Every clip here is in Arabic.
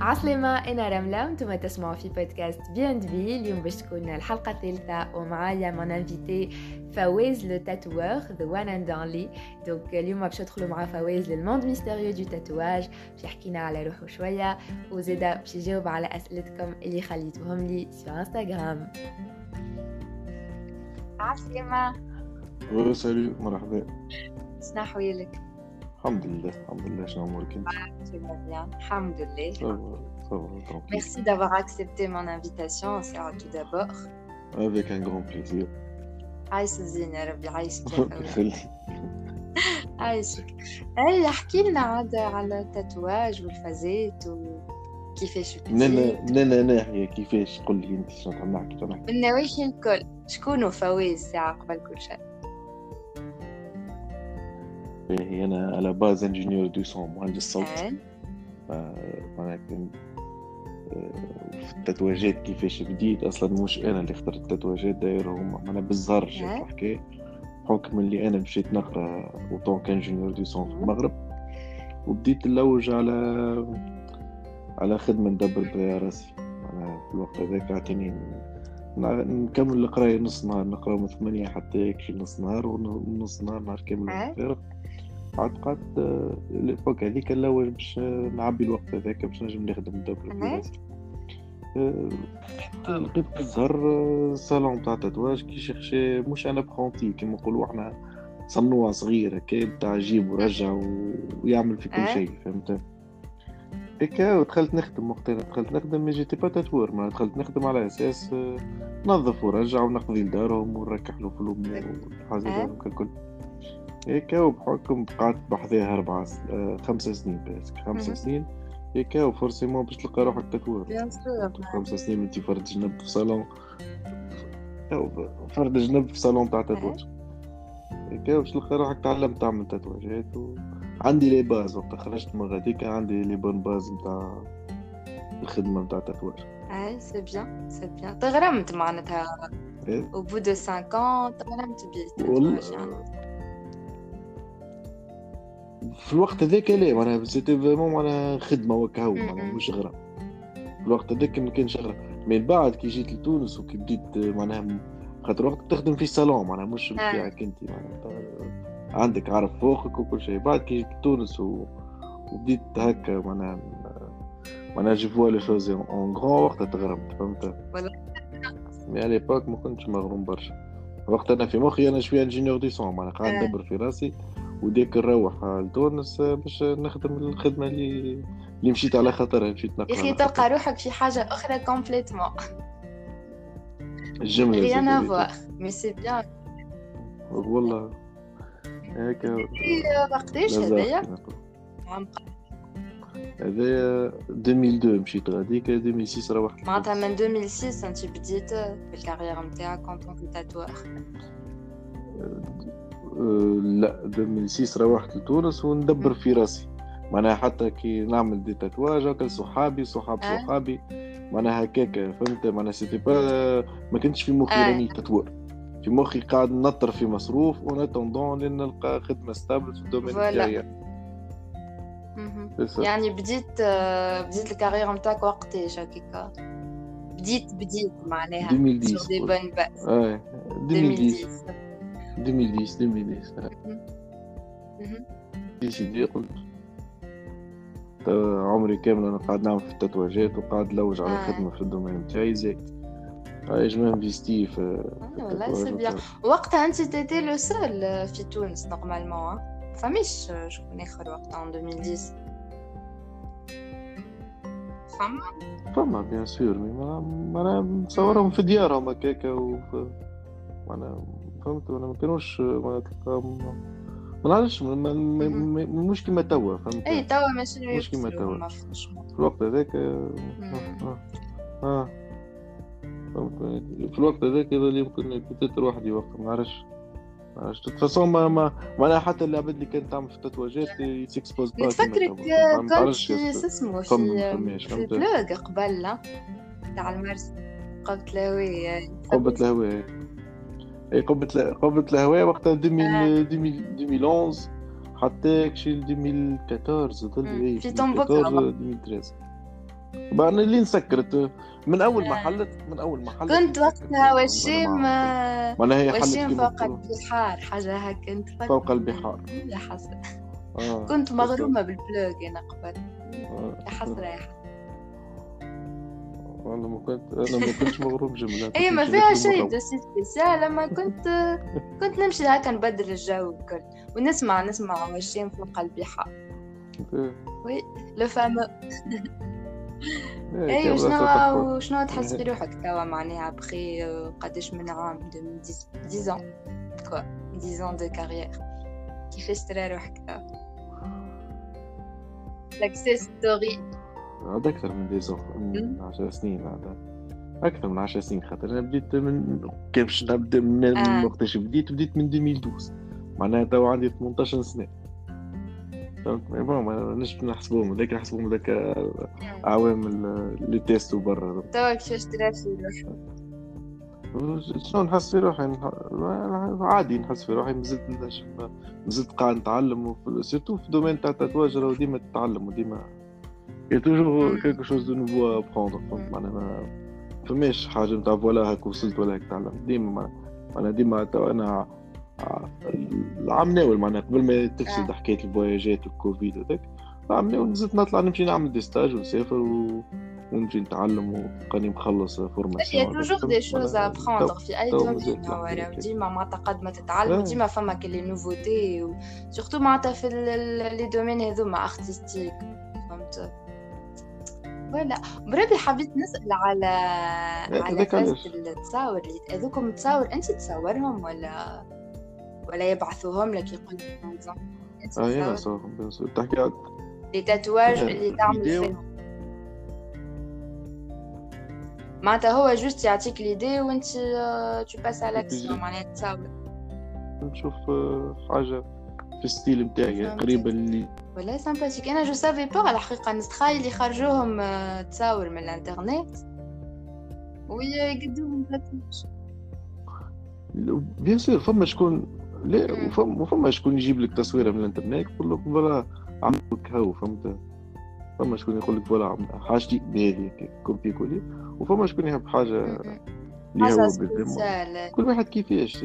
عسلامة أنا رملة وأنتم تسمعوا في بودكاست بيان في اليوم باش تكون الحلقة الثالثة ومعايا mon invité فواز le tatoueur the one and only donc اليوم باش ندخلوا مع فواز لل monde mystérieux du tatouage باش يحكينا على روحه شوية وزيدا باش يجاوب على أسئلتكم اللي خليتوهم لي في انستغرام عسلامة. سالي مرحبا. شنو أحوالك؟ الحمد لله الحمد لله شنو امورك انت الحمد لله ça va merci d'avoir accepté mon invitation Sarah tout d'abord. Avec un grand plaisir. عايش الزين يا ربي عايشك يا ربي عايشك اي احكي لنا عاد على التاتواج والفازات وكيفاش من من ناحيه كيفاش قل لي انت شنو نحكي من النواحي الكل شكون فواز ساعه قبل كل شيء هي أنا à la base ingénieur du son مهندس صوت. ولكن في التتواجات كيفاش بديت أصلا مش أنا اللي اخترت التتواجات d'ailleurs أنا بالزهر جات الحكاية. بحكم اللي أنا مشيت نقرأ en tant qu'ingénieur du son في المغرب. وبديت نلوج على على خدمة ندبر بها راسي أنا في الوقت هذاك عطيني نكمل القراية نص نهار نقرأ من ثمانية حتى يكفي نص نهار ونص نهار نهار كامل فارغ قعدت قعدت l'époque هذيك نلوج باش نعبي الوقت هذاك باش نجم نخدم براسي لقيت في الزهر صالون تاع tatouage qui cherchait مش un apprenti كيما نقولوا إحنا صنوع صغير هكا بتاع جيب ورجع ويعمل في كل شيء فهمت؟ هكا ودخلت نخدم وقتها دخلت نخدم mais j'étais pas tatoueur ما دخلت نخدم على أساس نظف ورجع ونقضي لدارهم ونركح له في الأمور والحاجات الكل. هيكا وبحكم قعدت بحذاها أربعة خمس سنين بس. خمس سنين هيكا و forcément باش تلقى روحك tatoueur خمس سنين انت فرد جنب في صالون. فرد جنب في صالون تاع tatouage. هيكا باش تلقى روحك تعلمت تعمل تاتواجات و... عندي les bases وقت خرجت من غاديك عندي les bonnes bases نتاع الخدمة نتاع ال tatouage اي c'est bien c'est bien تغرمت معناتها au bout de 5 ans تغرمت بال tatouage يعني في الوقت هذاك لا معناها c'était vraiment معناها خدمة وكهو معناها مش غرام في الوقت هذاك ما كانش غرام من بعد كي جيت لتونس وكي بديت معناها خاطر وقت تخدم في صالون معناها مش بتاعك أنت معناها عندك عرف فوقك وكل شيء. بعد كي جيت لتونس و... وبديت هكا معناها معناها je vois les choses en grand وقتها تغرمت فهمت؟ mais à l'époque ما كنتش مغروم برشا. وقت أنا في مخي أنا شوية ingénieur du son معناها قاعد ندبر في راسي. وديك نروح لتونس باش نخدم الخدمة اللي اللي مشيت على خاطرها مشيت نقرا يا أخي تلقى روحك في حاجة أخرى complètement الجمله rien à voir mais c'est bien والله. هكا وقتاش هذايا هذايا 2002 مشيت غاديك 2006 روحت معناتها من 2006 انت بديت في ال carrière نتاعك comme tatoueur لا 2006 روحت لتونس وندبر في راسي. معناها حتى كي نعمل des tatouages هكا صحابي صحاب صحابي. معناها هكاك فهمت؟ معناها c'était pas ما كنتش في مخي راني tatoueur في مخي قاعد نطر في مصروف و en attendant لين نلقى خدمة stable في ال domaine تاعي يعني بديت بديت ال carrière نتاعك وقتاش هكاك؟ بديت بديت معناها. 2010 de bonnes bases 2010 2010 2010 décidé قلت. عمري كامل أنا قاعد نعمل في التتواجات وقاعد نلوج على آه. خدمة في ال domaine تاعي زيد هاي j'investis في والله c'est bien وقتها أنت t'étais le seul في تونس normalement فماش شكون آخر وقتها 2010 فما؟ فما bien sûr mais أنا مصورهم في ديارهم هكاكا وفي معناها فهمت أنا ما كانوش ما نعرفش مش كيما توا فهمت اي توا ماشي مش كيما توا. في الوقت هذاك آه آه فهمت في الوقت هذاك هذا اللي يمكن كنت وحدي وقت ما نعرفش. عرفت فاصون ما ما معناها حتى العباد اللي كانت تعمل في التاتواجات يتسكسبوز با نتفكرك كنت في سمو في في بلوغ قبل تاع المرسى قبة الهواء قبة الهواء اي قبة قبة الهواء وقتها 2011 حتى كشي 2014 ظل في تومبوكا 2013 بقى أنا اللي نسكرت من أول ما حلت من أول ما حلت كنت وقتها وشيم معناها هي وشيم فوق. البحار حاجة هكا. كنت فوق البحار. يا حسرة. آه. كنت مغرومة بالبلوغ أنا قبل. آه. يا حسرة يا حسرة. والله ما كنت أنا ما كنتش مغروم جملة هي ما فيها شيء. دوسي سبيسيال لما كنت كنت نمشي هكا نبدل الجو الكل ونسمع نسمع وشيم فوق البحار إيه. le fameux اي تقول. وشنو تحس في روحك توا معناها بخي قداش من عام 10 ans. quoi 10 ans de carrière كيفاش ترى روحك توا. success story هذا أكثر من dix ans من مم. عشر سنين هذا. أكثر من عشر سنين خاطر أنا بديت من كيف باش نبدأ من آه. وقتاش بديت بديت من 2012 معناها توا عندي 18 سنة. فهمت mais bon ما نجم نحسبوهم هذاك نحسبوهم ذاك أعوام ال- اللي تيستو برا توا كيفاش ترى في روحك؟ شنو نحس في روحي؟ عادي نحس في روحي مازلت مازلت قاعد نتعلم surtout في domaine تاع ال tatouage راهو ديما تتعلم وديما y a toujours مم. quelque chose de nouveau à apprendre فهمت مم. معناها ما فماش حاجة نتاع voilà هاك وصلت ولا هاك تعلم ديما معناها- ديما توا أنا العام ناول معناها قبل ما تفسد آه. حكاية الفواياجات والكوفيد وذاك العام ناول نزلت نطلع نمشي نعمل des stages ونسافر و... ونمشي نتعلم وقاني مخلص formation هي toujours des choses à apprendre في أي tout domaine. ديما معناتها قد ما تتعلم. ديما فما les nouveautés surtout معناتها في les domaines هذوما artistiques فهمت ولا بربي حبيت نسأل على على فاز علاش؟ التصاور. اللي هذوكم تصاور أنت تصورهم ولا ولا يبعثوهم لك يقول لك آه يا تصور صح bien sûr تحكي les tatouages آه، اللي تعمل. فيهم. معناتها هو juste يعطيك l'idée وأنت tu passes على الاكسيون معناها تصور نشوف آه، حاجة في ال style نتاعي فهمتك. قريبة اللي ولا sympathique أنا je savais pas على الحقيقة نتخيل اللي خرجوهم تصاور من الانترنت ويقدوهم tatouage bien sûr فما شكون لا. وفما شكون يجيب لك تصويره من الانترنت يقول لك voilà عملك هاو فهمت فما شكون يقول لك voilà حاجتي هذه copier-coller وفما شكون يحب حاجة كل واحد كيفاش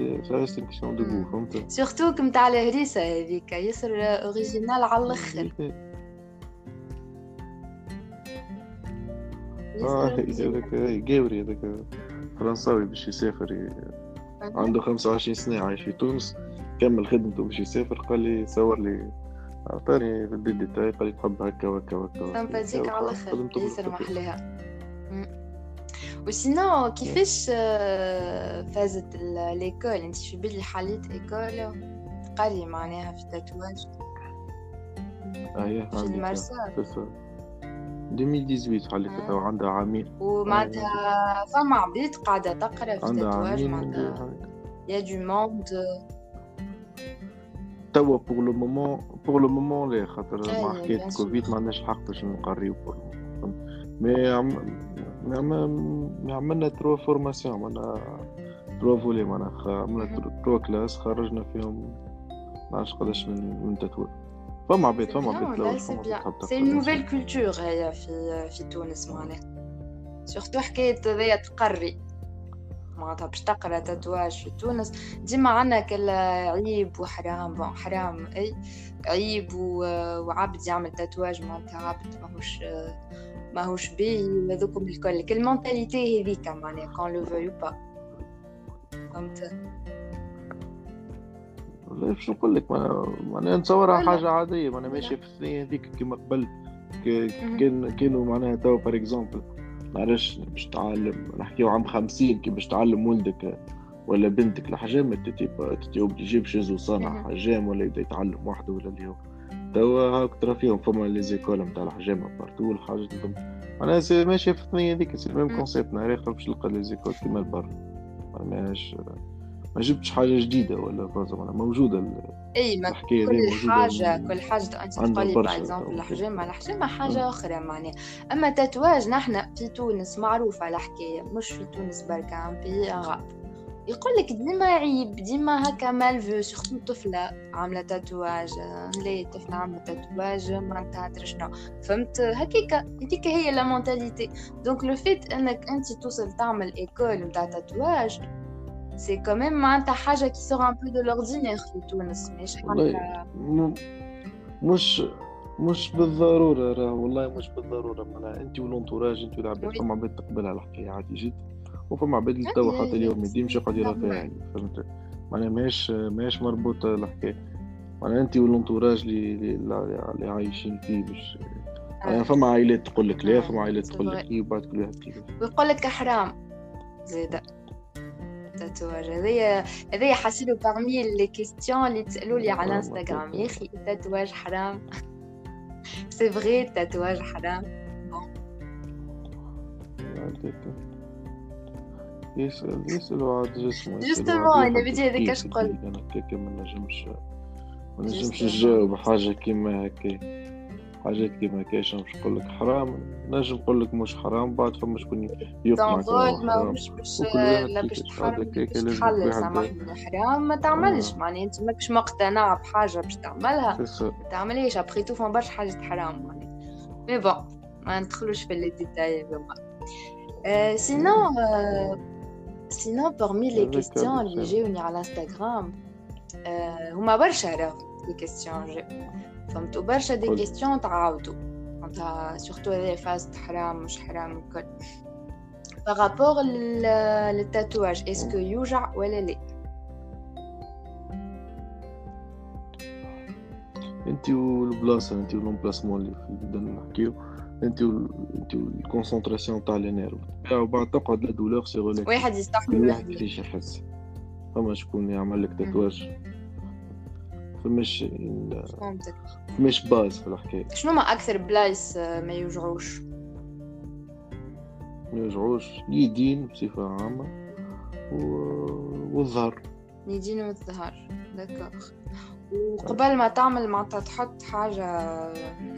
sa conception du. beau فهمت surtout comme تاع الهريسه هذيك ياسر original على الأخر. آه هذاك قاوري هذاك فرنساوي باش يسافر. عنده 25 سنة عايش في تونس. كمل خدمته باش يسافر قال لي صور لي عطاني في البيت تاعي قال لي تحب هكا وهكا وهكا sympathique على الأخر. ياسر. محلاها مم. و sinon كيفاش آه، فازت ال- l'école انت في بالي حليت école قري معناها في ال tatouage آه يا في عندي المرسى كان. بس 2018 حليتها مم. وعندها عامين ومعناتها فما عبيد قاعدة تقرا في عندها ال tatouage عامين معناتها y a du monde توا pour le moment pour le moment لا خاطر أي، مع bien حكاية sûr. كوفيد ما عندناش الحق باش نقريو بور مي عم... مي عم... mais عملنا trois formations عملنا trois volets معناها عملنا. trois- trois classes خرجنا فيهم ما عرفتش قداش من من tatoueur فما عباد فما عباد لا c'est. nouvelle culture هي في في تونس معناها surtout حكاية هذيا تقري معناتها باش تقرأ tatouage في تونس ديما عنا كل عيب وحرام bon حرام أي عيب وعبد يعمل tatouage معناتها عبد ماهوش ماهوش باهي وهذوكم الكل كل ال mentalité هذيك معناها qu'on le veut pas فهمت باش نقول لك معناها نتصورها لا. حاجة عادية معناها لا. ماشية في الثانية هذيك كيما قبل. كان كانوا معناها توا par exemple معلش باش تعلم نحكيو عام خمسين كي باش تعلم ولدك ولا بنتك الحجام t'étais t'étais obligé باش يزو صانع. حجام ولا يبدأ يتعلم وحده ولا اللي هو توا هاك ترى فيهم فما les écoles نتاع الحجام partout الحاجات معناها c'est ماشية في الثانية هذيك c'est ال même مم. concept نهار اخر باش نلقى les écoles كيما البر. معناهاش ما جبتش حاجة جديدة ولا معناها موجودة ال- إي ما الحكاية كل حاجة كل حاجة انت تقولي par exemple. الحجامة الحجامة حاجة أخرى معناها. أما tatouage نحنا في تونس معروفة الحكاية مش في تونس بركة en pays arabe يقول لك ديما عيب ديما هكا mal vu surtout طفلة عاملة tatouage لا طفلة عاملة tatouage معناتها شنو؟ فهمت؟ هكاكا هذيك هي la mentalité donc le fait انك انت توصل تعمل école نتاع tatouage c'est quand même معناتها حاجة qui sort un peu de l'ordinaire في تونس. مش حاجة مش مش بالضرورة راه والله مش بالضرورة. معناها انت و l'entourage انت والعباد فما عباد تقبلها الحكاية عادي جدا. وفما عباد اللي توا حتى اليوم الدين مش يرى فيها يعني فهمت؟ معناها ماهيش ماهيش مربوطة الحكاية معناها أنت وال entourage اللي اللي عايشين فيه مش يعني فما عائلات تقول لك لا فما عائلات تقول لك اي وبعد كل واحد كيف. ويقول لك حرام زيادة. ال tatouage هذايا هذايا حاسيلو parmi les questions اللي تسألوا لي على انستغرام يا أخي ال tatouage حرام؟ c'est vrai ال tatouage حرام. يسأل يسألوا عاد جسمه justement أنا بدي هذيك اش قلت أنا هكاك ما نجمش ما نجمش نجاوب حاجة كيما هكا حاجات كيما هكا مش نقول لك حرام نجم نقول لك مش حرام بعد فما شكون يقنع ما مش باش باش باش تحل سامحني حرام ما تعملش آه. معناها انت ماكش مقتنع بحاجة باش تعملها ما تعملهاش après tout فما برشا حاجات حرام معناها mais bon ما ندخلوش في les détails sinon Sinon, parmi les questions اللي à l'Instagram, هما برشا راهو les questions فهمتوا برشا des questions تعاودوا فهمتها surtout هذا فاز حرام مش حرام الكل par rapport لل tatouage est-ce que يوجع ولا لا انت والبلاصه انت وال emplacement اللي بدنا نحكيو انت انت ال concentration تاع les nerfs وبعد تقعد la douleur c'est relatif واحد يستحمل واحد كيفاش يحس؟ فما شكون يعمل لك تاتواج. فماش فهمتك فماش باز في الحكاية. شنو ما أكثر بلايص ما يوجعوش؟ ما يوجعوش. اليدين بصفة عامة. و... والظهر. اليدين والظهر. دكا وقبل ما تعمل معناتها تحط حاجة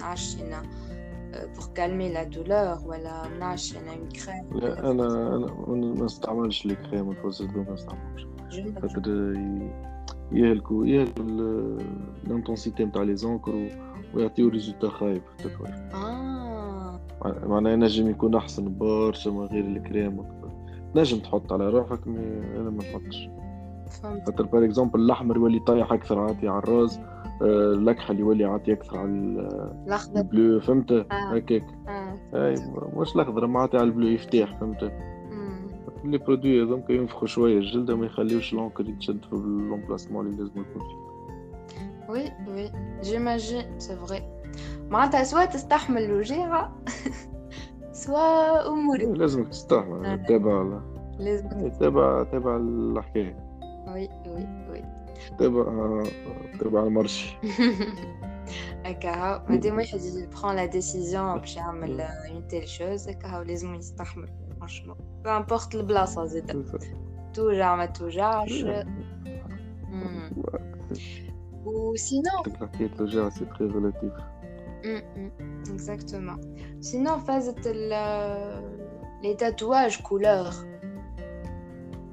عشينه pour calmer la douleur ولا منعش أنا une crème لا أنا أنا ما نستعملش les crèmes الفوزيدو ما نستعملش خاطر يهلكوا يهلكوا ال intensité نتاع les encres ويعطيو résultat خايب في التطوير آه معناها نجم يكون احسن برشا من غير الكريم نجم تحط على روحك mais أنا ما نحطش خاطر par exemple الاحمر يولي طايح أكثر عاطي على الراز اللكحه يولي يعطي أكثر على الأخضر. ال bleu فهمت؟ آه. هكاك. آه. أي مش الأخضر معناتها على ال bleu يفتح فهمت؟ les produits هذوك ينفخوا شوية الجلده ما يخليوش l'encre يتشد في l'emplacement اللي لازم يكون فيه. oui oui j'imagine c'est vrai معناتها soit تستحمل الوجيعة soit أمورك. لازمك تستحمل تتابع لازم تتابع تتابع الحكاية. oui oui تبع تبع ال marché هكا هاو مادام واحد ي prend la décision باش يعمل une telle chose هكا هاو لازم يستحمل franchement peu importe البلاصه زيد توجع ما توجعش و sinon حكاية الوجع c'est très relatif exactement sinon فازت les tatouages couleur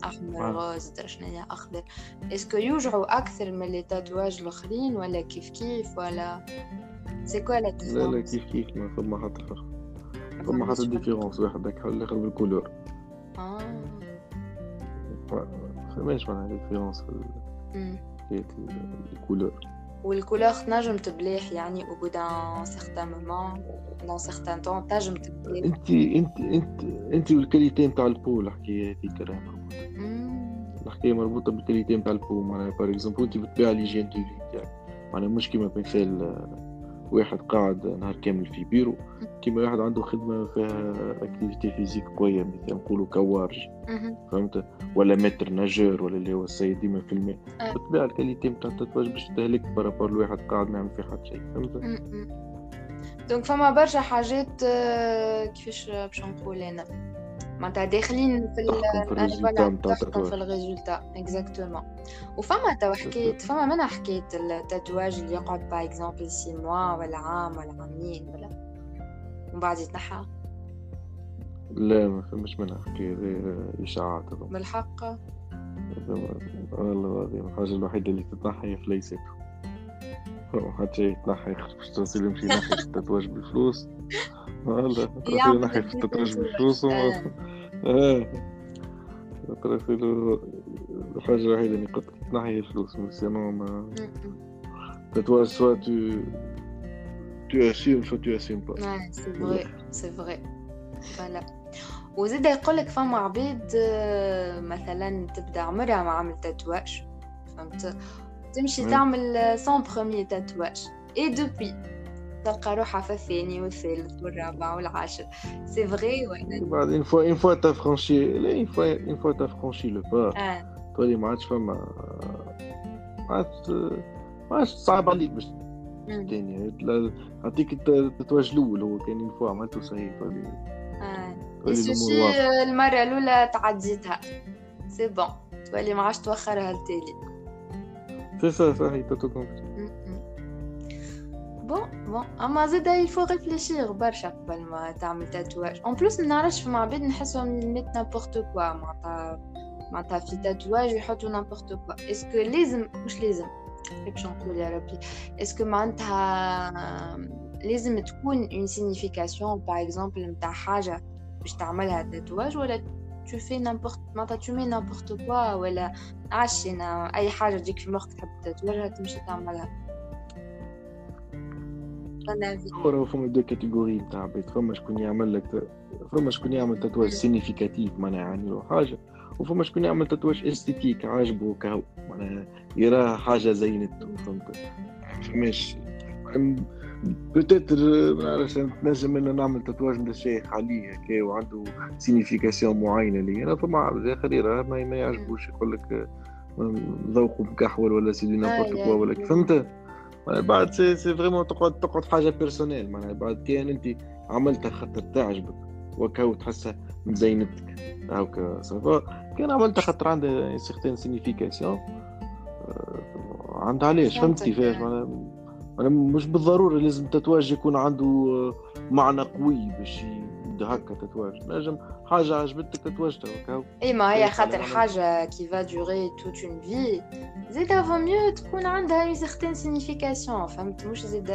احمر غاز شنو أخضر. est-ce que يوجعوا أكثر من les tatouages الآخرين ولا كيف كيف ولا c'est quoi لا لا لا كيف كيف ما فما حتى فرق فما حتى différence واحد هكا الآخر بال couleur. آه. فماش معناها différence في ال couleur. وال couleur تنجم تبليح يعني au bout d'un certain moment d'un certain temps تنجم تبليح. انت انت انت انت وال qualité نتاع ال peau الحكاية هذيك راه. مربوطه الحكاية مربوطة بال qualité نتاع ال peau معناها par exemple انت بتبيع l'hygiène de vie معناها مش كيما مثال واحد قاعد نهار كامل في بيرو كيما واحد عنده خدمة فيها activité physique قوية مثلا نقولوا كوارج. فهمت؟ ولا maître nageur ولا اللي هو السيد ديما في الماء بالطبيعة ال qualité نتاع ال tatouage باش تهلك par rapport الواحد قاعد ما يعمل في حد شيء. فهمت؟ donc فما برشا حاجات آه، كيفاش باش نقول أنا. معناتها داخلين في تحكم في ال résultat exactement وفما توا حكايه فما منها حكايه ال tatouage اللي يقعد par exemple six mois ولا عام ولا عامين ولا. ومن بعد يتنحى. لا ما فماش منها حكايه إشاعات بالحق. والله العظيم الحاجة الوحيدة اللي تتنحى هي فليسته حتى يتنحى في التوصيل يمشي ينحي التتواج بالفلوس. في التتواج بالفلوس آه الحاجة الوحيدة اللي قلت تنحي هي الفلوس سينو ما تتواج سوا تو assumes soit tu assumes pas. Ouais, c'est vrai, c'est vrai. Voilà. وزيد يقول لك فما عبيد مثلا تبدأ عمرها ما عمل تاتواج فهمت؟ تمشي تعمل son premier tatouage et depuis تلقى روحها في الثاني والثالث والرابع والعاشر. c'est vrai ولا بعد une fois une fois t'as franchi la une fois une fois t'as franchi le pas تولي ما عادش فما ما عادش ما عادش صعب عليك باش الثاني نعطيك ال tatouage الأول هو كان une fois عملته صحيح تولي السوشي المرة الأولى تعديتها. c'est bon تولي ما عادش توخرها لتالي. سي سا صحيح توتو bon bon اما زاد il faut réfléchir برشا قبل ما تعمل tatouage en plus ما نعرفش فما عباد نحسهم mettent n'importe quoi معناتها معناتها في tatouage يحطوا n'importe quoi est-ce que لازم مش لازم باش نقول يا ربي est-ce que معناتها لازم تكون une signification par exemple نتاع حاجة باش تعملها tatouage ولا tu fais n'importe معناتها tu mets n'importe quoi ولا عش اي حاجة تجيك في مخك تحب تتواجها تمشي تعملها هو فما deux catégories نتاع عباد فما شكون يعمل لك فما شكون يعمل tatouage significatif معناها يعني له حاجة وفما شكون يعمل tatouage esthétique عاجبه كهو معناها يراها حاجة زينته فهمت فماش peut-être ما نعرفش نجم أنا نعمل tatouage للشيخ عليه هكا وعنده signification معينه لي أنا فما عبد اخر يراه ما يعجبوش يقول لك ذوقه مكحول ولا c'est du n'importe ولا فهمت بعد c'est c'est vraiment تقعد تقعد حاجة personnelle معناها بعد كان أنت عملتها خاطر تعجبك وكهو تحسها مزينتك. هاكا ça va كان عملتها خاطر عندها certaine signification عندها علاش؟ فهمت كيفاش معناها مش بالضرورة لازم tatouage يكون عنده معنى قوي باش يبدا هكا tatouage نجم حاجة عجبتك تتاتويها إي ما هي خاطر حاجة qui va durer toute une vie زيد il vaut mieux تكون عندها une certaine signification فهمت؟ مش زيد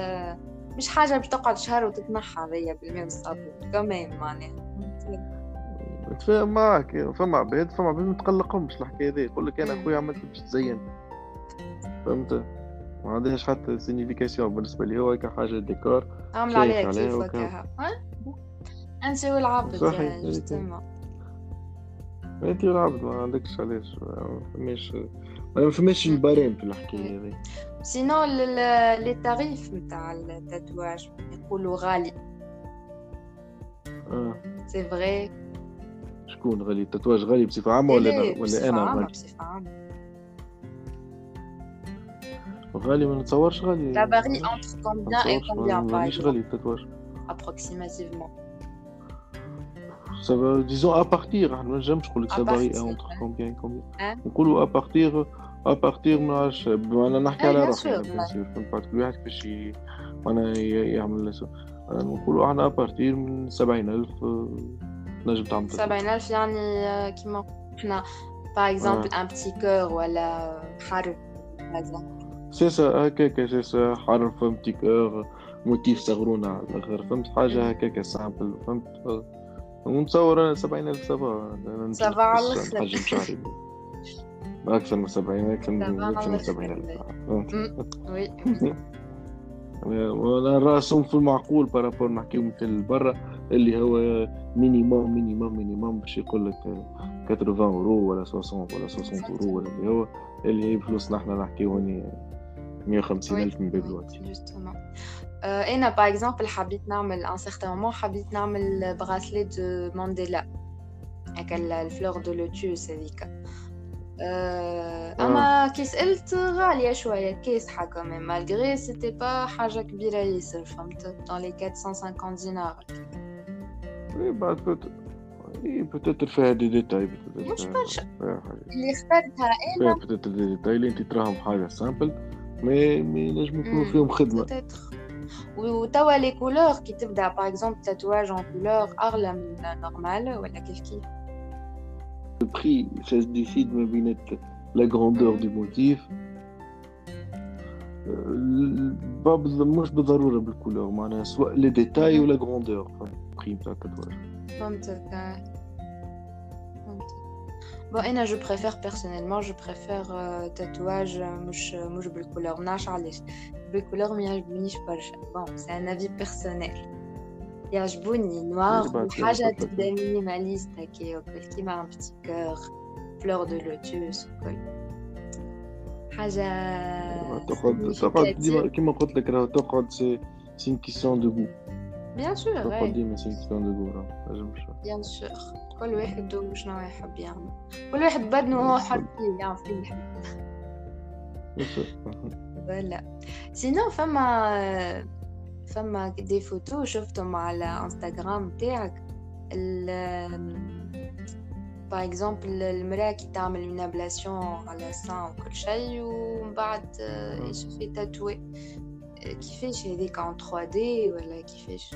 مش حاجة باش تقعد شهر وتتنحى هذيا بالماء والصابون كمان معناها. نتفاهم معاك فما عباد فما عباد متقلقهمش الحكاية هذه. يقول لك أنا خويا عملت باش تزين فهمت؟ ما عندهاش حتى signification بالنسبة لي هو حاجة ديكور. عامل عليها كيف وكاها انت والعبد صحيح انت والعبد ما عندكش علاش ما فماش ما فماش البارين في الحكاية هذه sinon les tarifs نتاع ال tatouage يقولوا غالي ah c'est vrai شكون غالي ال tatouage غالي بصفه عامه ولا أنا ولا أنا غالي بصفه عامه غالي ما نتصورش غالي لا pas entre combien et combien مش غالي ال tatouage approximativement Ça va, disons à partir, j'aime, je crois que ça varie entre combien et combien. نقولوا à partir à partir ما عادش أنا نحكي على روحي bien sûr كل واحد كل واحد كيفاش أنا يعمل نقولوا إحنا à partir من 70000 نجم تعمل 70000 يعني كيما إحنا par exemple un petit cœur ولا حرف هذا سي سا هكاك سي سا حرف petit cœur motif صغرونا على الآخر فهمت حاجة هكاك simple فهمت ونتصور أنا 70000 ça va ça va على الآخر حجم شهري. أكثر من 70 أكثر من أكثر من 70000 oui. راسهم في المعقول par rapport نحكيو مثل برا اللي هو مينيموم مينيموم مينيموم باش يقول لك 80 اورو ولا 60 ولا 60 اورو ولا اللي هو اللي هي بفلوسنا إحنا نحكيو هوني 150 ألف من باب الوقت أنا باغ اكزومبل حبيت نعمل ان سيغتان مومون حبيت نعمل براسلي دو مانديلا هكا الفلور دو لوتوس هذيك اما كي سالت غاليه شوية كاسحه كمان مالغري سيتي با حاجة كبيره ياسر فهمت دون لي 450 دينار oui بعد et peut-être فيها دي ديتاي مش برشا اللي اخترتها أنا peut-être des détails اللي انت تراهم حاجة simple mais mais نجم يكونوا فيهم خدمه وتوا les couleurs كي تبدا par exemple tatouage en couleur اغلى من normal ولا كيف كيف prix, ça se décide مع la grandeur du motif. pas مش بالضرورة بال couleur معناها سواء les détails ولا grandeur prix نتاع ال tatouage فهمتك فهمتك bon أنا je préfère personnellement je préfère tatouage مش مش بال couleur منعرفش علاش بال couleur ما يعجبنيش برشا bon c'est un avis personnel يعجبوني noir وحاجة تبدا minimaliste هكا وكل كيما un petit cœur fleur de lotus وكل حاجة تقعد تقعد ديما كيما قلت لك راهو تقعد c'est c'est question de goût bien sûr تقعد ديما c'est question de goût راه نجمش bien sûr كل واحد وشنو يحب يعمل كل واحد بدنه هو حر فيه يعمل فيه اللي يحب voilà sinon فما فما des photos شفتهم على انستغرام تاعك باغ اكزومبل المراه كي تعمل اون ابلاسيون على سان وكل شيء ومن بعد يشوفي تاتوي كيفاش هذيك ان 3 دي ولا كيفاش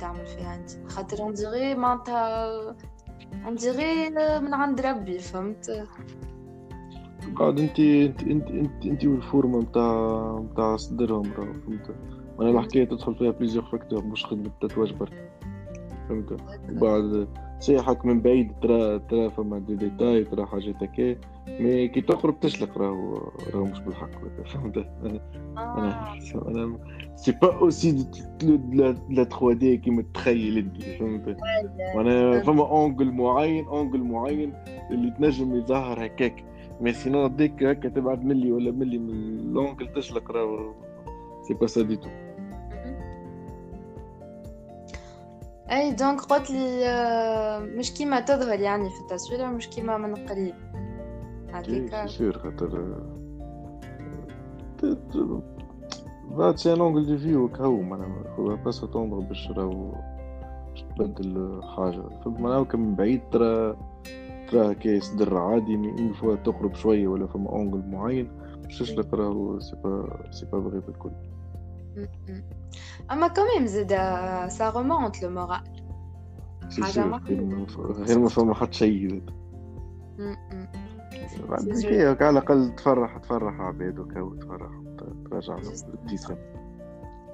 تعمل فيها انت خاطر انديري معناتها انديري من عند ربي فهمت قاعد انت انت انت انت, انت والفورمة نتاع نتاع صدرهم راه فهمت؟ أنا الحكاية تدخل فيها بليزيور فاكتور مش خدمة التاتواج برك فهمت؟ وبعد سيحك من بعيد ترى ترى فما دي ديتاي ترى حاجات هكا mais كي تقرب تشلق راهو راهو مش بالحق فهمت؟ أنا أنا أنا c'est pas aussi la 3D كيما تخيل انت فهمت؟ أنا فما angle معين angle معين اللي تنجم يظهر هكاك. mais sinon dès que هكا تبعد ملي ولا ملي من ال angle تشلق راهو سي با سا دي تو اي دونك قلت لي مش كيما تظهر يعني في التصوير مش كيما من قريب هذيك سير خاطر بعد سي ان دي فيو كهو معناها بس تونغ باش راهو باش تبدل حاجة فما من بعيد ترى ترى كي يصدر عادي من فوا تقرب شوية ولا فما اونغل معين. باش تشلق راهو c'est pas c'est pas vrai بالكل أما كمان زاد ça remonte le moral حاجة غير ما فما حتى شيء. زاد هيك على الأقل تفرح تفرح عباد وكا تفرح. ترجع الابتسامه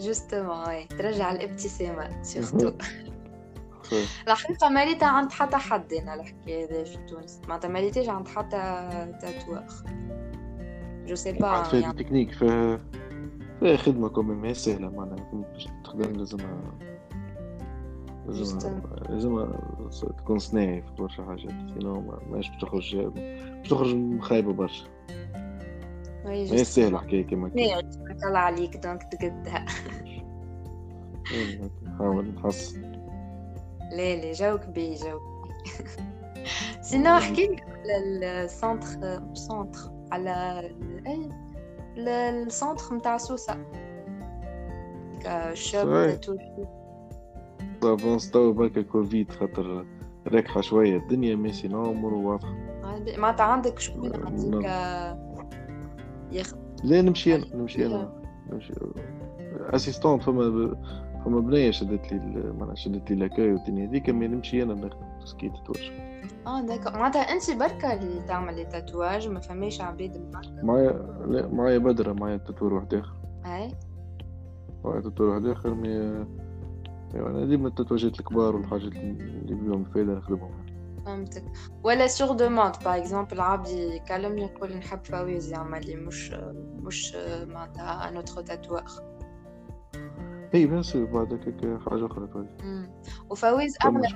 justement ترجع الابتسامه surtout الحقيقة ماليتا عند حتى حد أنا الحكاية هذا في تونس معناتها ماليتاش عند حتى تاتوار جو سي با يعني تكنيك في فيها خدمة كومي ما هي سهلة معناها باش تخدم لازم لازم لازم تكون صناعي في برشا حاجات سينو ماش باش تخرج باش تخرج خايبة برشا ما هي سهلة حكاية كيما كيما طلع عليك دونك تقدها نحاول نحس لا لا جاوك بي جاوك سينو احكي لي على السونتر سونتر على اي السونتر نتاع سوسة. الشاب افونس تو بركا كوفيد خاطر راكحة شوية. الدنيا مي سينو امور واضحة معناتها عندك شكون عندك؟ ياخذ لا نمشي أنا نمشي أنا. نمشي اسيستونت فما فما بنية شدت لي معناها شدت لي لاكاي والدنيا. هذيك مي نمشي أنا نخدم سكيت تواجه آه d'accord معناتها أنت بركة اللي تعمل ال tatouage ما فماش عباد معايا لا معايا بدرة معايا tatoueur واحد آخر. أي. معايا tatoueur واحد آخر mais أيوا أنا ديما التاتواجات الكبار والحاجات اللي بيهم الفايدة نخدمهم. فهمتك. ولا sur demande par exemple عبد يكلمني يقول نحب فواز يعمل لي مش مش معناتها un autre tatoueur اي bien sûr بعد هكاك حاجة أخرى طيب. وفواز أغلى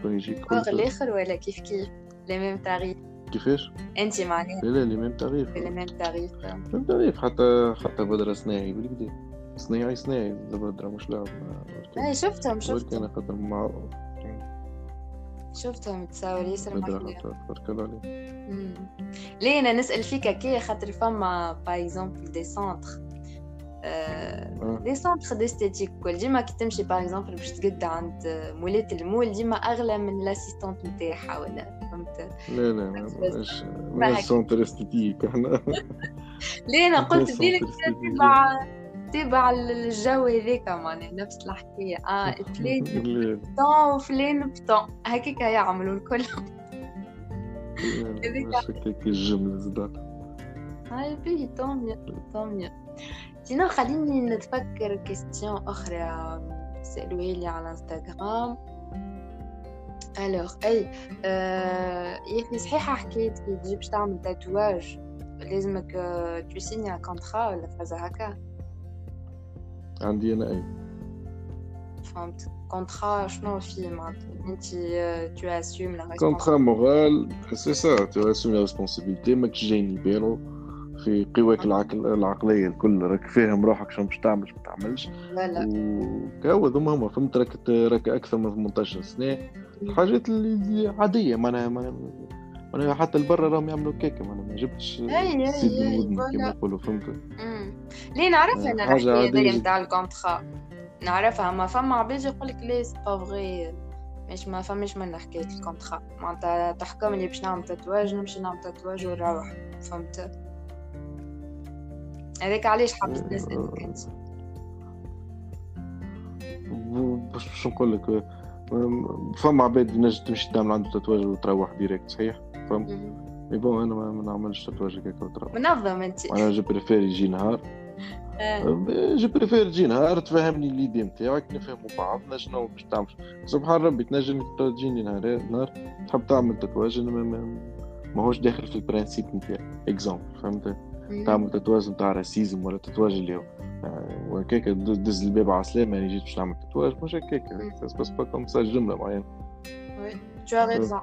الآخر ولا كيف كيف؟ les mêmes tarifs كيفاش؟ انت معناها لا لا les mêmes tarifs لي même tarif même tarif حتى حتى بدرة صناعي بالكدا صناعي صناعي بدرة مش لعب اي شفتهم شفتهم أنا خاطر مع شفتهم تصاور ياسر تبارك الله عليك ليه أنا نسأل فيك هكايا خاطر فما par exemple des centres لي سونتر ديستيتيك كل ديما كي تمشي باغ اكزومبل باش تقد عند مولات المول ديما أغلى من لاسيستونت نتاعها ولا؟ فهمت؟ لا لا مش مش سونتر استيتيك إحنا. لا أنا قلت بالك تبع تبع الجو هذاك معناها نفس الحكاية. آه فلان بطون وفلان بطون هكاك يعملوا الكل. مش هكاك الجملة زدت هاي بي طوميو طوميو سينو خليني نتفكر كيستيون أخرى سألوها لي على انستغرام الوغ اي آه يا أخي صحيحه حكيت كي تجي باش تعمل تاتواج لازمك تو سيني كونترا ولا فازا هكا عندي أنا اي فهمت كونترا شنو فيه معناتها انت تو اسيوم لا كونترا مورال سي سا تو اسيوم لا ريسبونسابيلتي ماكش جايني بيرو في قواك العقل العقلية الكل راك فاهم روحك شنو باش تعمل ما تعملش. وكاو هذوما هما فهمت راك راك أكثر من 18 سنة. الحاجات اللي عادية معناها معناها حتى البرا راهم يعملوا كيكة معناها ما جبتش سيد المدن كما يقولوا فهمت؟ ليه نعرف أنا الحكاية نتاع الكونتخا؟ نعرفها ما فما عباد يقول لك لا سي با فغي مش ما فماش من حكاية ال contrat. معناتها تحكم لي باش نعمل tatouage نمشي نعمل tatouage ونروح فهمت؟ هذاك علاش حبيت نسألك انت باش نقول لك فما عباد نجم تمشي تعمل عنده tatouage وتروح direct صحيح؟ فهمت؟ mais bon أنا ما نعملش tatouage هكاك وتروح. منظم أنت. أنا je préfère يجي نهار. je préfère تجي نهار تفهمني l'idée نتاعك نفهموا بعض شنو باش تعمل. سبحان ربي تنجم تجيني نهار نهار تحب تعمل tatouage ماهوش داخل في ال principe نتاعي. exemple فهمت؟ تعمل tatouage نتاع racisme ولا tatouage اللي هو وهكاك دز الباب على سلامة يعني جيت باش نعمل tatouage مش هكاك بس بس pas comme ça جملة معينة. oui t'as raison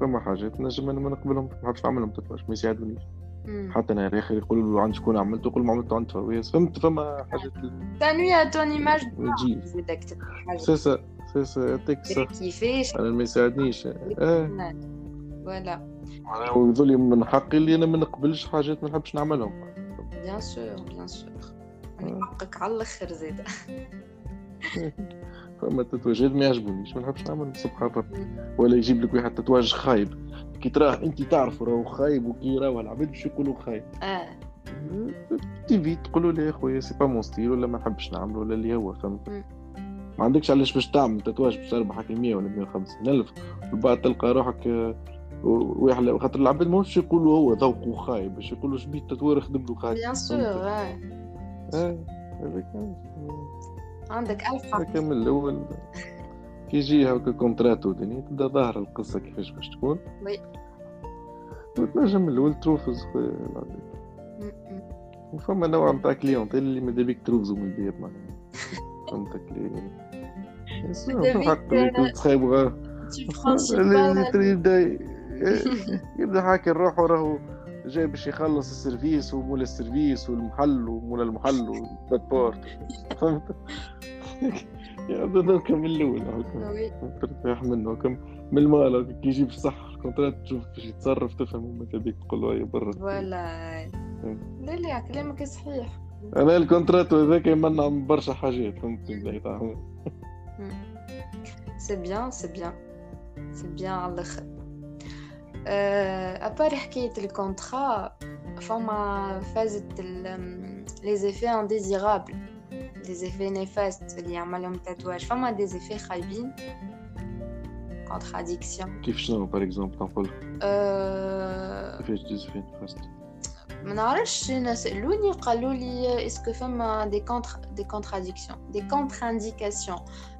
فما حاجات نجم أنا ما نقبلهم ما نحبش نعملهم tatouage ما يساعدونيش حتى أنا يا أخي يقولوا له عند شكون عملته يقول ما عملته عند فواز فهمت؟ فما حاجات tu nuis à ton image. c'est ça سي سا يعطيك كيفاش أنا ما يساعدنيش. voilà ويظل من حقي اللي أنا ما نقبلش حاجات ما نحبش نعملهم. bien sûr bien sûr حقك على الآخر زيد. فما تتواجد ما يعجبونيش ما نحبش نعمل سبحان ربي. ولا يجيب لك واحد tatouage خايب. كي تراه أنت تعرف راهو خايب وكي راهو العباد باش يقولوا خايب. آه. تيفي تقولوا لي يا خويا سي با مون ستيل ولا ما نحبش نعمل ولا اللي هو فهمت؟ ما عندكش علاش باش تعمل تتواج باش تربحك 100 ولا 150 ألف وبعد تلقى روحك ويحلى خاطر العباد ماهوش يقولوا هو ذوقه خايب باش يقولوا شبيت تطوير خدم له خايب. بيان سور آه هذاك عندك ألف حق. من الأول. كي يجي هكا كونتراتو دنيا تبدا ظاهر القصة كيفاش باش تكون. وي. وتنجم من الأول تروفز خويا وفما نوع نتاع كليونت اللي ماذا بيك تروفزو من الباب معناها. فهمتك لي حق تخيب اللي يبدا يبدا حاكي نروحو راهو جاي باش يخلص السيرفيس ومول السيرفيس والمحل ومول المحل والباسبورت فهمت؟ يبدا من الأول. ترتاح منه. كم من المال كي يجيب صح ال contrat تشوف باش يتصرف تفهم متى بيك تقول له هيا برا. ولا لا لا كلامك صحيح. أنا ال contrat هذاك يمنع من برشا حاجات. فهمت؟ c'est bien c'est bien c'est bien على الأخر. à part حكايه ال contrat فما فازت les effets indésirables les effets néfastes اللي يعملهم tatouage فما des effets خايبين contradictions كيف شنو par exemple نقول كيفاش des effets néfastes ما نعرفش أنا سألوني قالوا لي est-ce que فما des contre des contradictions des contre-indications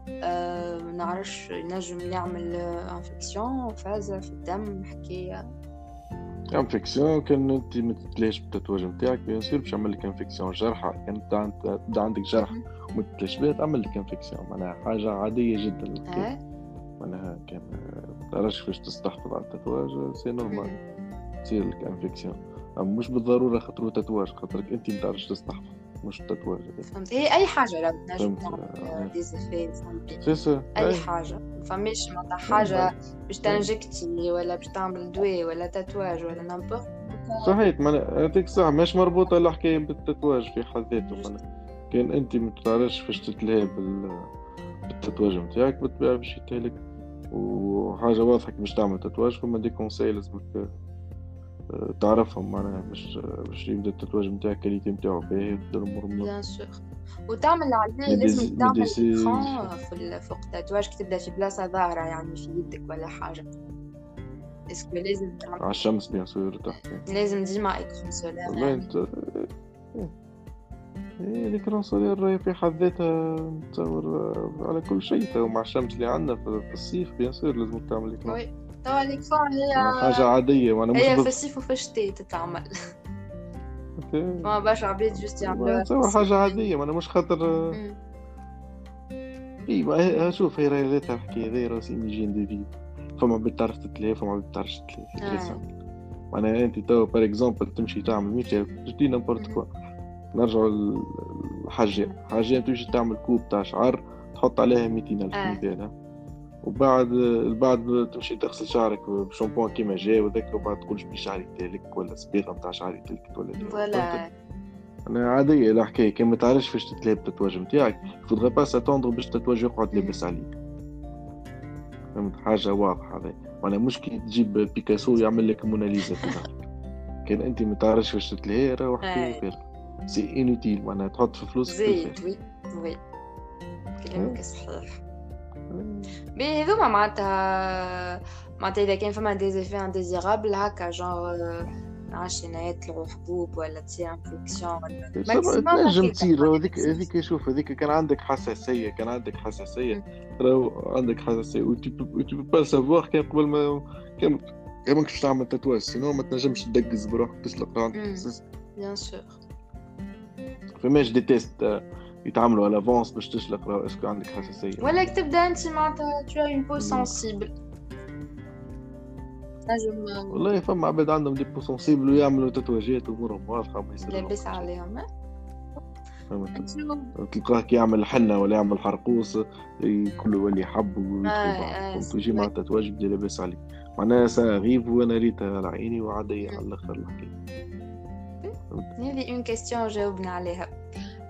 ما نعرفش ينجم يعمل infection فازة في الدم حكايه infection كان أنت ما تتلهاش بال tatouage نتاعك bien sûr باش يعمل لك infection جرحه كان تبدا عندك جرح وما تتلهاش به تعمل لك infection معناها حاجة عادية جدا معناها كان تعرفش كيفاش تستحفظ على ال tatouage c'est normal تصير لك infection مش بالضرورة خاطر tatouage خاطرك أنت ما تعرفش تستحفظ مش ال tatouage فهمت؟ هي أي حاجة لو تنجم تعمل des effets c'est أي حاجة. فماش معناتها حاجة باش تنجكتي ولا باش تعمل دواء ولا tatouage ولا n'importe صحيح هذيك صح مش مربوطة الحكاية بال tatouage في حد ذاته كان أنت ما تعرفش كيفاش تتلهى بال tatouage نتاعك بالطبيعة باش يتهلك. وحاجة واضحة باش تعمل tatouage فما des conseils لازمك تعرفهم معناها باش باش يبدا ال tatouage نتاعك ال qualité نتاعو باهي وتبدا الأمور bien sûr وتعمل عليه لازم تعمل في فوق ال tatouage كي تبدا في بلاصة ظاهرة يعني في يدك ولا حاجة؟ est-ce que لازم على الشمس bien sûr تحت. لازم ديما écran solaire والله انت إيه ال écran solaire راهي في حد ذاتها نتصور على كل شيء. تو مع الشمس اللي عندنا في الصيف bien sûr لازم تعمل écran توا هي حاجة عادية وأنا هي في الصيف وفي الشتاء تتعمل. ما باش عباد juste يعملوها حاجة عادية ما أنا مش خاطر إي شوف هي راهي ذاتها الحكاية هذه راهي c'est une hygiène de vie فما عباد تعرف تتلهي فما عباد تعرفش تتلهي معناها أنت توا بار اكزومبل تمشي تعمل ميتير تجي نمبورت كوا نرجعوا للحاجة حاجة تمشي تعمل كوب تاع شعر تحط عليها 200 ألف مثلا وبعد بعد تمشي تغسل شعرك بشامبوان كيما جاي وذاك وبعد تقول شبي شعري تالك ولا صبيغه نتاع شعري تالك ولا ولا أنا عادية الحكاية كي ما تعرفش فاش تتلاب التاتواج نتاعك faudrait pas s'attendre باش ال tatouage يقعد لاباس عليك. فهمت؟ حاجة واضحة هذا معناها مش كي تجيب بيكاسو يعمل لك موناليزا في كان أنت ما تعرفش فاش تتلهي راه حكاية فارغة. c'est inutile معناها تحط في فلوس زيد oui oui. كلامك صحيح. puis هذوما معناتها معناتها اذا كان فما des effets indésirables هكا جونغ نعرفش يطلعوا حبوب ولا تصير infection ولا تنجم تصير هذيك هذيك شوف هذيك كان عندك حساسيه كان عندك حساسيه راهو عندك حساسيه و تو با سافوار كان قبل ما كان كان ماكش تعمل تاتواج سينو ما تنجمش تدقز بروحك تسلق عندك حساسيه بيان سور فماش دي تيست يتعاملوا على فونس باش تشلق راه. اسكو عندك حساسية؟ ولا تبدأ أنت معناتها تو اون بو سونسيبل نجم والله فما عباد عندهم دي بو سونسيبل ويعملوا تاتواجات أمورهم واضحة ما يصير لاباس عليهم تلقاه كي يعمل حنة ولا يعمل حرقوس كله يولي يحب ويجي مع ال tatouage يبدا لاباس عليه. معناها سا غيب وأنا ريتها على عيني وعادية على الأخر الحكاية. هذه une question جاوبنا عليها.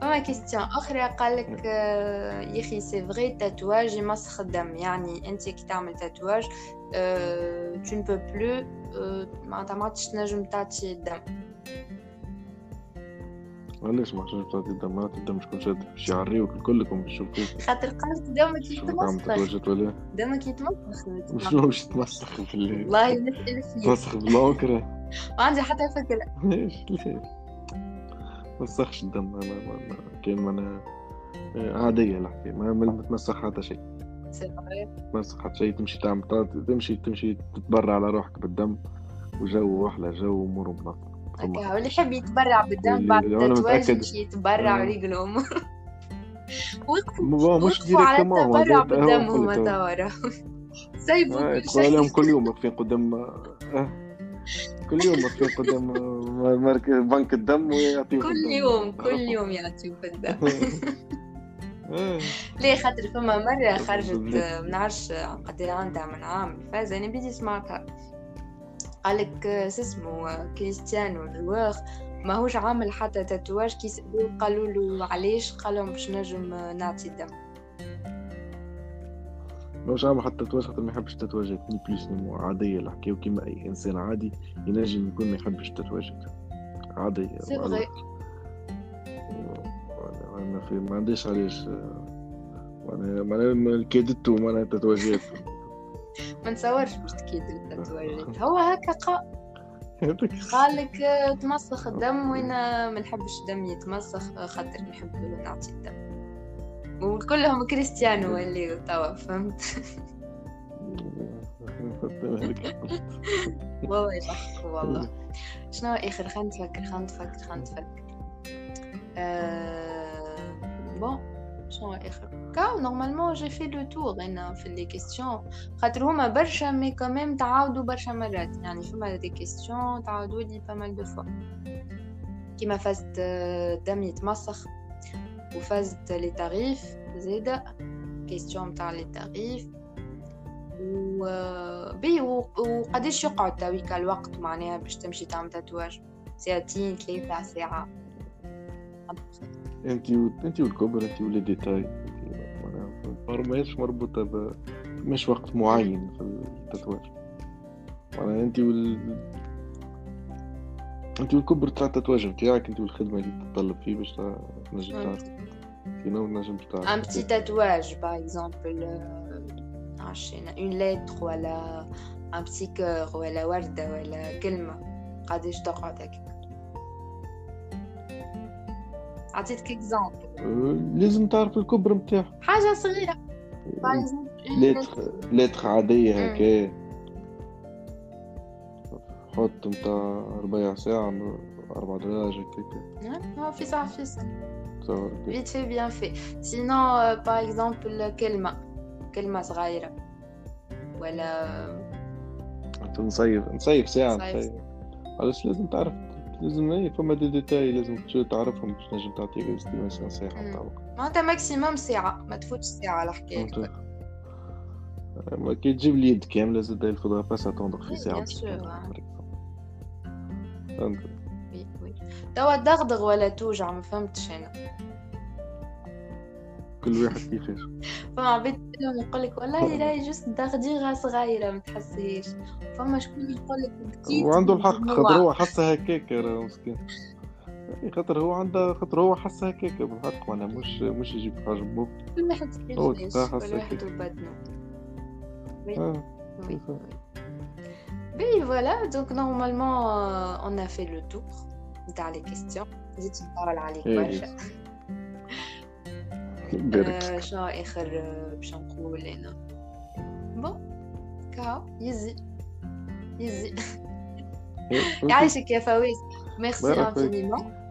فما question أخرى قال لك يا أخي c'est vrai tatouage يمسخ الدم يعني انت كي تعمل tatouage tu ne peux plus معناتها ما عادش تنجم تعطي الدم علاش ما عادش تعطي الدم معناتها الدم شكون شاد باش يعريوك كلكم باش يشوفوك خاطر قالت دمك يتمسخ دمك يتمسخ شنو باش يتمسخ بالله والله نسأل فيه يتمسخ عندي حتى فكرة ليش ما تمسخش الدم ما ما ما كان ما عادية الحكاية ما ما تمسخ حتى شيء. تمسخ حتى شيء تمشي تعمل تمشي تمشي تتبرع على روحك بالدم وجو أحلى جو وأمور منظمة واللي يحب يتبرع بالدم بعد التتواج يمشي يتبرع ورجله وقفوا وقفوا على التبرع بالدم هما توا. سيبوا كل شيء. كل يوم واقفين قدام أه. كل يوم واقفين قدام مركز بنك الدم ويعطيوك كل يوم كل يوم يعطيوك الدم. ليه خاطر فما مرة خرجت ما نعرفش قد عندها من عام فاز أنا بدي سمعتها قالك اسمه كريستيانو ال joueur ماهوش عامل حتى tatouage كي سألوه قالوا له علاش؟ قالهم باش نجم نعطي الدم. مش عامل حتى خاطر ما يحبش التاتواجات ni plus ni عادية الحكاية وكيما أي إنسان عادي ينجم يكون ما يحبش التاتواجات عادية. c'est vrai أنا في ما عنديش علاش. معناها معناها كيدتو معناها التاتواجات ما نتصورش باش تكيد التاتواجات هو هكا قا قال لك تمسخ الدم وأنا ما نحبش الدم يتمسخ خاطر نحب نعطي الدم. وكلهم كريستيانو اللي توا فهمت؟ والله يضحك والله. شنو آخر؟ خلينا نتفكر خلينا نتفكر خلينا نتفكر. أه... بون شنو آخر؟ كاو normalement j'ai fait le tour on a fait les questions خاطر هما برشا mais quand même تعاودوا برشا مرات. يعني فما des questions تعاودوا لي pas mal de fois كيما فازت دم يتمسخ وفازت tarif زيدا question متاع les tarifs و puis وقداش يقعد تاويك الوقت معناها باش تمشي تعمل tatouage ساعتين ثلاثة ساعة انت و... انت والكبر انت و les détails ماهيش مربوطة ب مش وقت معين في ال tatouage معناها انت وال أنت الكبر تاع ال tatouage نتاعك أنت والخدمة اللي تتطلب فيه باش تنجم تعرف sinon نجم تعرف un petit tatouage par exemple عشان une lettre ولا un petit cœur ولا ورده ولا كلمه قداش تقعد هكا عطيتك exemple لازم تعرف الكبر نتاعها حاجة صغيرة. لتر لتر عادية هكا. حط نتاع ربع ساعة أربع درج هكاك في ساعة في ساعة vite fait bien fait sinon par exemple كلمة كلمة صغيرة ولا نصيف نصيف ساعة نصيف علاش لازم تعرف لازم اي فما دي ديتاي لازم تعرفهم باش نجم تعطيك estimation صحيحة نتاع معناتها maximum ساعة ما تفوتش ساعة على حكاية كي تجيب اليد كاملة زاد الفضا باس attendre في ساعة فهمت وي وي. توا دغدغ ولا توجع ما فهمتش أنا. كل واحد كيفاش فما عباد يقول لك والله راهي juste دغدغة صغيرة ما تحسيش. فما شكون يقول لك وعنده الحق خاطر هو حسها هكاك راه مسكين. خاطر هو عنده خاطر هو حسها هكاك بالحق. معناها مش مش يجيب حاجة بوب. كل واحد كيفاش كل واحد وبدنه. آه. oui oui Oui, voilà, donc normalement, euh, on a fait le tour dans les questions. زيد نطول عليك برشا. شنو آخر باش نقول أنا؟ bon ciao يزي يزي يعيشك يا فواز merci infiniment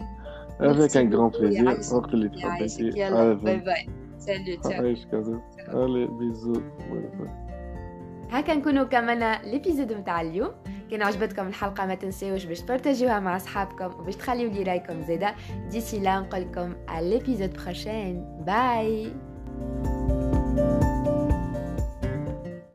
Avec un grand plaisir. وقت اللي تحبي. يلا bye bye. salut ciao. Allez, bisous. هكا نكونوا كملنا l'épisode متاع اليوم. كان عجبتكم الحلقة ما تنسيوش باش تبارتاجيوها مع أصحابكم وباش تخليو لي رأيكم زيدا ديسي لا نقولكم على ليبيزود باي